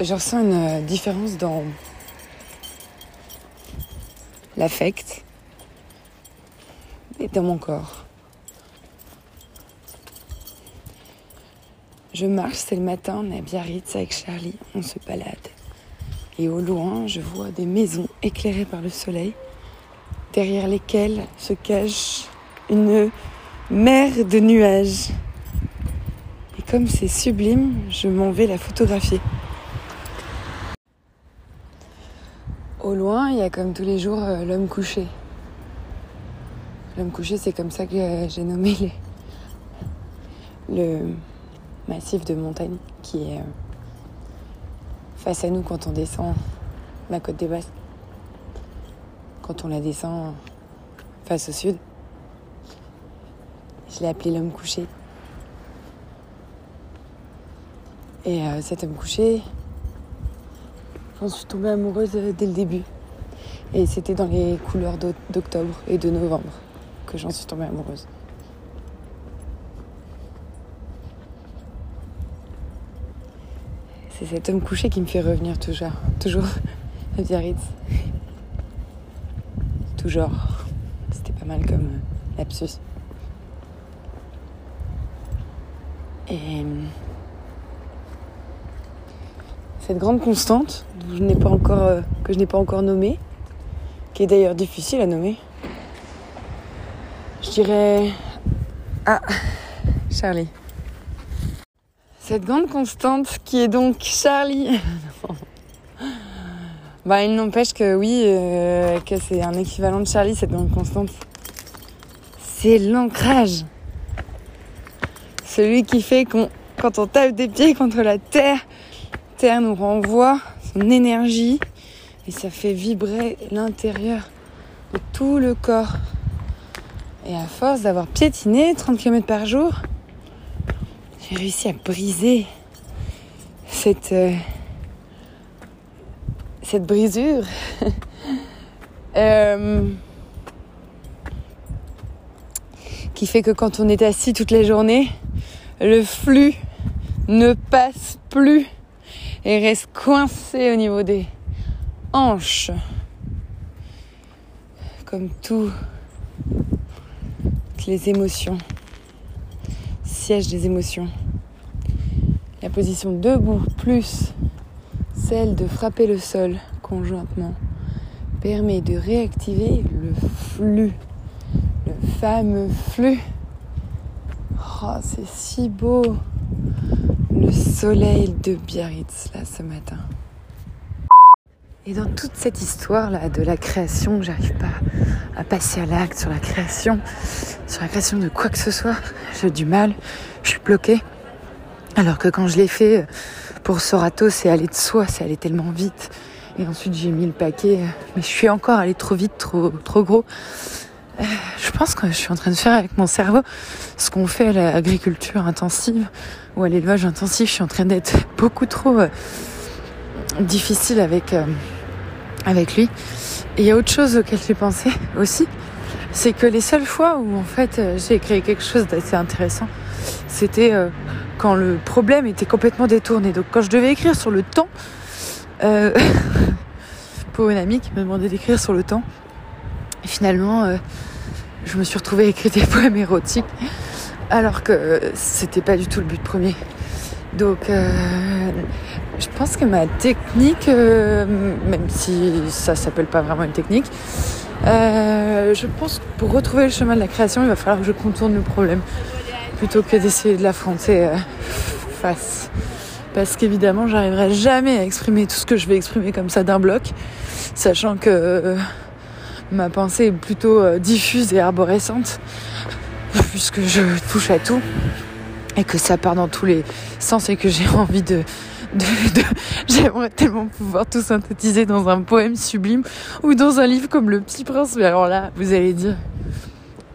Je ressens une différence dans l'affect et dans mon corps. Je marche, c'est le matin, on est à Biarritz avec Charlie, on se balade. Et au loin, je vois des maisons éclairées par le soleil, derrière lesquelles se cache une mer de nuages. Et comme c'est sublime, je m'en vais la photographier. Au loin, il y a comme tous les jours euh, l'homme couché. L'homme couché, c'est comme ça que j'ai nommé le massif de montagne qui est euh, face à nous quand on descend la côte des Basques. Quand on la descend face au sud. Je l'ai appelé l'homme couché. Et euh, cet homme couché, j'en suis tombée amoureuse dès le début. Et c'était dans les couleurs d'octobre et de novembre que j'en suis tombée amoureuse. C'est cet homme couché qui me fait revenir toujours, toujours à Biarritz. Toujours. C'était pas mal comme euh, lapsus. Et euh, cette grande constante que je n'ai pas encore, euh, que je n'ai pas encore nommée, qui est d'ailleurs difficile à nommer, je dirais ah Charlie. Cette grande constante qui est donc Charlie. bah, il n'empêche que oui, euh, que c'est un équivalent de Charlie, cette grande constante. C'est l'ancrage. Celui qui fait qu'on, quand on tape des pieds contre la terre, terre nous renvoie son énergie et ça fait vibrer l'intérieur de tout le corps. Et à force d'avoir piétiné 30 km par jour, j'ai réussi à briser cette, euh, cette brisure. Euh, qui fait que quand on est assis toute la journée, le flux ne passe plus et reste coincé au niveau des hanches. Comme toutes les émotions siège des émotions. La position debout plus celle de frapper le sol conjointement permet de réactiver le flux, le fameux flux. Oh, c'est si beau le soleil de Biarritz là ce matin. Et dans toute cette histoire-là de la création, j'arrive pas à passer à l'acte sur la création, sur la création de quoi que ce soit. J'ai du mal, je suis bloquée. Alors que quand je l'ai fait euh, pour Sorato, c'est allé de soi, c'est allé tellement vite. Et ensuite j'ai mis le paquet, euh, mais je suis encore allée trop vite, trop, trop gros. Euh, je pense que je suis en train de faire avec mon cerveau ce qu'on fait à l'agriculture intensive ou à l'élevage intensif. Je suis en train d'être beaucoup trop difficile avec avec lui. Et il y a autre chose auquel j'ai pensé aussi, c'est que les seules fois où en fait euh, j'ai créé quelque chose d'assez intéressant, c'était euh, quand le problème était complètement détourné. Donc quand je devais écrire sur le temps, euh, pour une amie qui me demandait d'écrire sur le temps, et finalement je me suis retrouvée à écrire des poèmes érotiques alors que c'était pas du tout le but premier. Donc je pense que ma technique, euh, même si ça s'appelle pas vraiment une technique, euh, je pense que pour retrouver le chemin de la création, il va falloir que je contourne le problème plutôt que d'essayer de l'affronter euh, face. Parce qu'évidemment, j'arriverai jamais à exprimer tout ce que je vais exprimer comme ça d'un bloc, sachant que ma pensée est plutôt diffuse et arborescente, puisque je touche à tout et que ça part dans tous les sens et que j'ai envie de J'aimerais tellement pouvoir tout synthétiser dans un poème sublime ou dans un livre comme Le Petit Prince. Mais alors là, vous allez dire,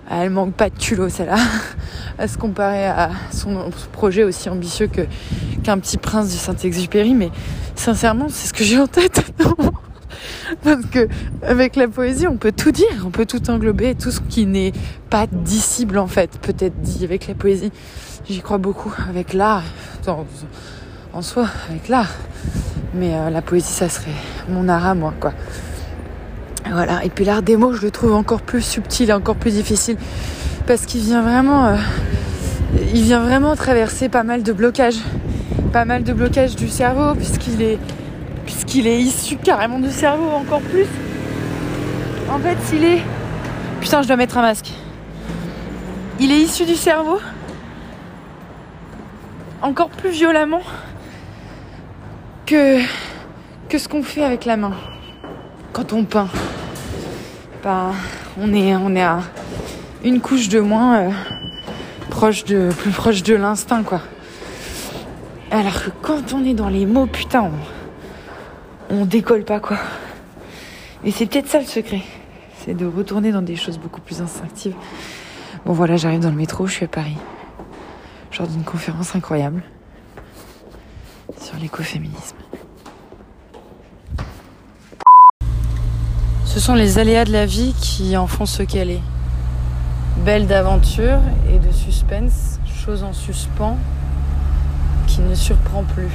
Elle manque pas de culot, celle-là, à se comparer à son projet aussi ambitieux que qu'un petit prince du Saint-Exupéry. Mais sincèrement, c'est ce que j'ai en tête. Parce que avec la poésie, on peut tout dire, on peut tout englober, tout ce qui n'est pas dissible en fait, peut-être dit avec la poésie. J'y crois beaucoup avec l'art, en soi, avec l'art. Mais euh, la poésie, ça serait mon art à moi, quoi. Voilà. Et puis l'art des mots, je le trouve encore plus subtil, encore plus difficile, parce qu'il vient vraiment, euh, il vient vraiment traverser pas mal de blocages, pas mal de blocages du cerveau, puisqu'il est puisqu'il est issu carrément du cerveau encore plus. En fait, s'il est... Putain, je dois mettre un masque. Il est issu du cerveau encore plus violemment que, que ce qu'on fait avec la main quand on peint. Bah, on est, on à une couche de moins euh, proche de, plus proche de l'instinct, quoi. Alors que quand on est dans les mots, putain, on décolle pas quoi. Et c'est peut-être ça le secret, c'est de retourner dans des choses beaucoup plus instinctives. Bon voilà, j'arrive dans le métro, je suis à Paris. Genre d'une conférence incroyable sur l'écoféminisme. Ce sont les aléas de la vie qui en font ce qu'elle est. Belle d'aventure et de suspense, chose en suspens qui ne surprend plus.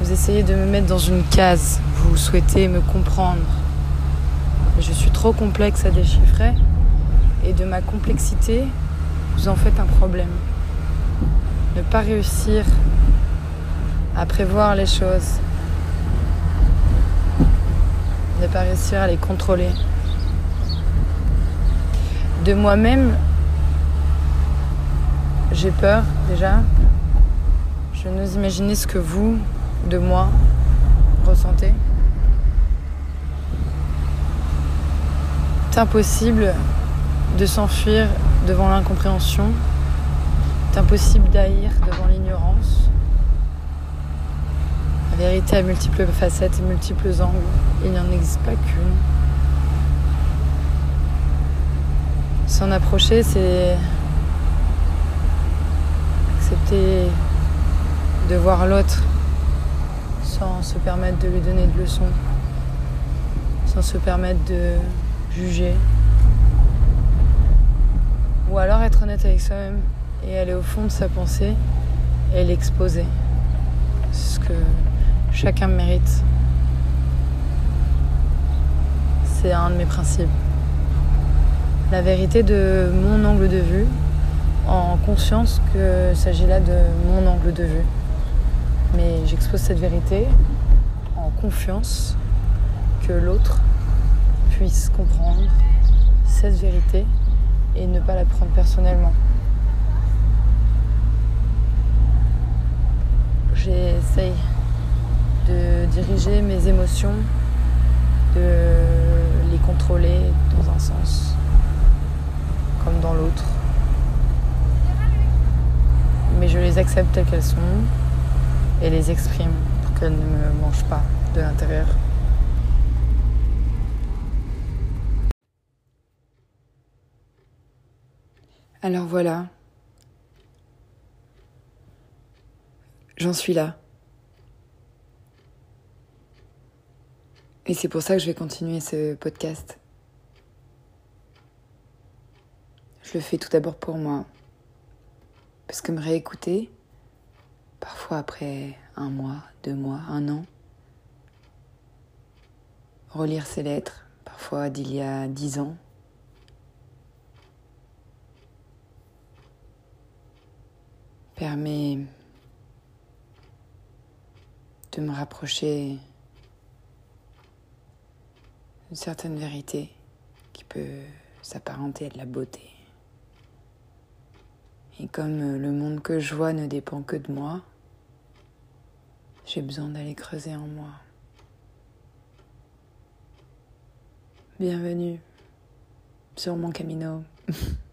Vous essayez de me mettre dans une case. Vous souhaitez me comprendre. Je suis trop complexe à déchiffrer. Et de ma complexité, vous en faites un problème. Ne pas réussir à prévoir les choses. Ne pas réussir à les contrôler. De moi-même, j'ai peur déjà. Je n'ose imaginer ce que vous, de moi ressentez. C'est impossible de s'enfuir devant l'incompréhension. C'est impossible d'haïr devant l'ignorance. La vérité a multiples facettes et multiples angles. Il n'y en existe pas qu'une. S'en approcher, c'est accepter de voir l'autre sans se permettre de lui donner de leçons, sans se permettre de juger. Ou alors être honnête avec soi-même et aller au fond de sa pensée et l'exposer. Ce que chacun mérite. C'est un de mes principes. La vérité de mon angle de vue, en conscience qu'il s'agit là de mon angle de vue. Mais j'expose cette vérité en confiance que l'autre puisse comprendre cette vérité et ne pas la prendre personnellement. J'essaye de diriger mes émotions, de les contrôler dans un sens comme dans l'autre. Mais je les accepte telles qu'elles sont et les exprime pour qu'elles ne me mangent pas de l'intérieur. Alors voilà. J'en suis là. Et c'est pour ça que je vais continuer ce podcast. Je le fais tout d'abord pour moi. Parce que me réécouter, parfois après un mois, deux mois, un an. Relire ces lettres, parfois d'il y a dix ans. permet de me rapprocher d'une certaine vérité qui peut s'apparenter à de la beauté. Et comme le monde que je vois ne dépend que de moi, j'ai besoin d'aller creuser en moi. Bienvenue sur mon camino.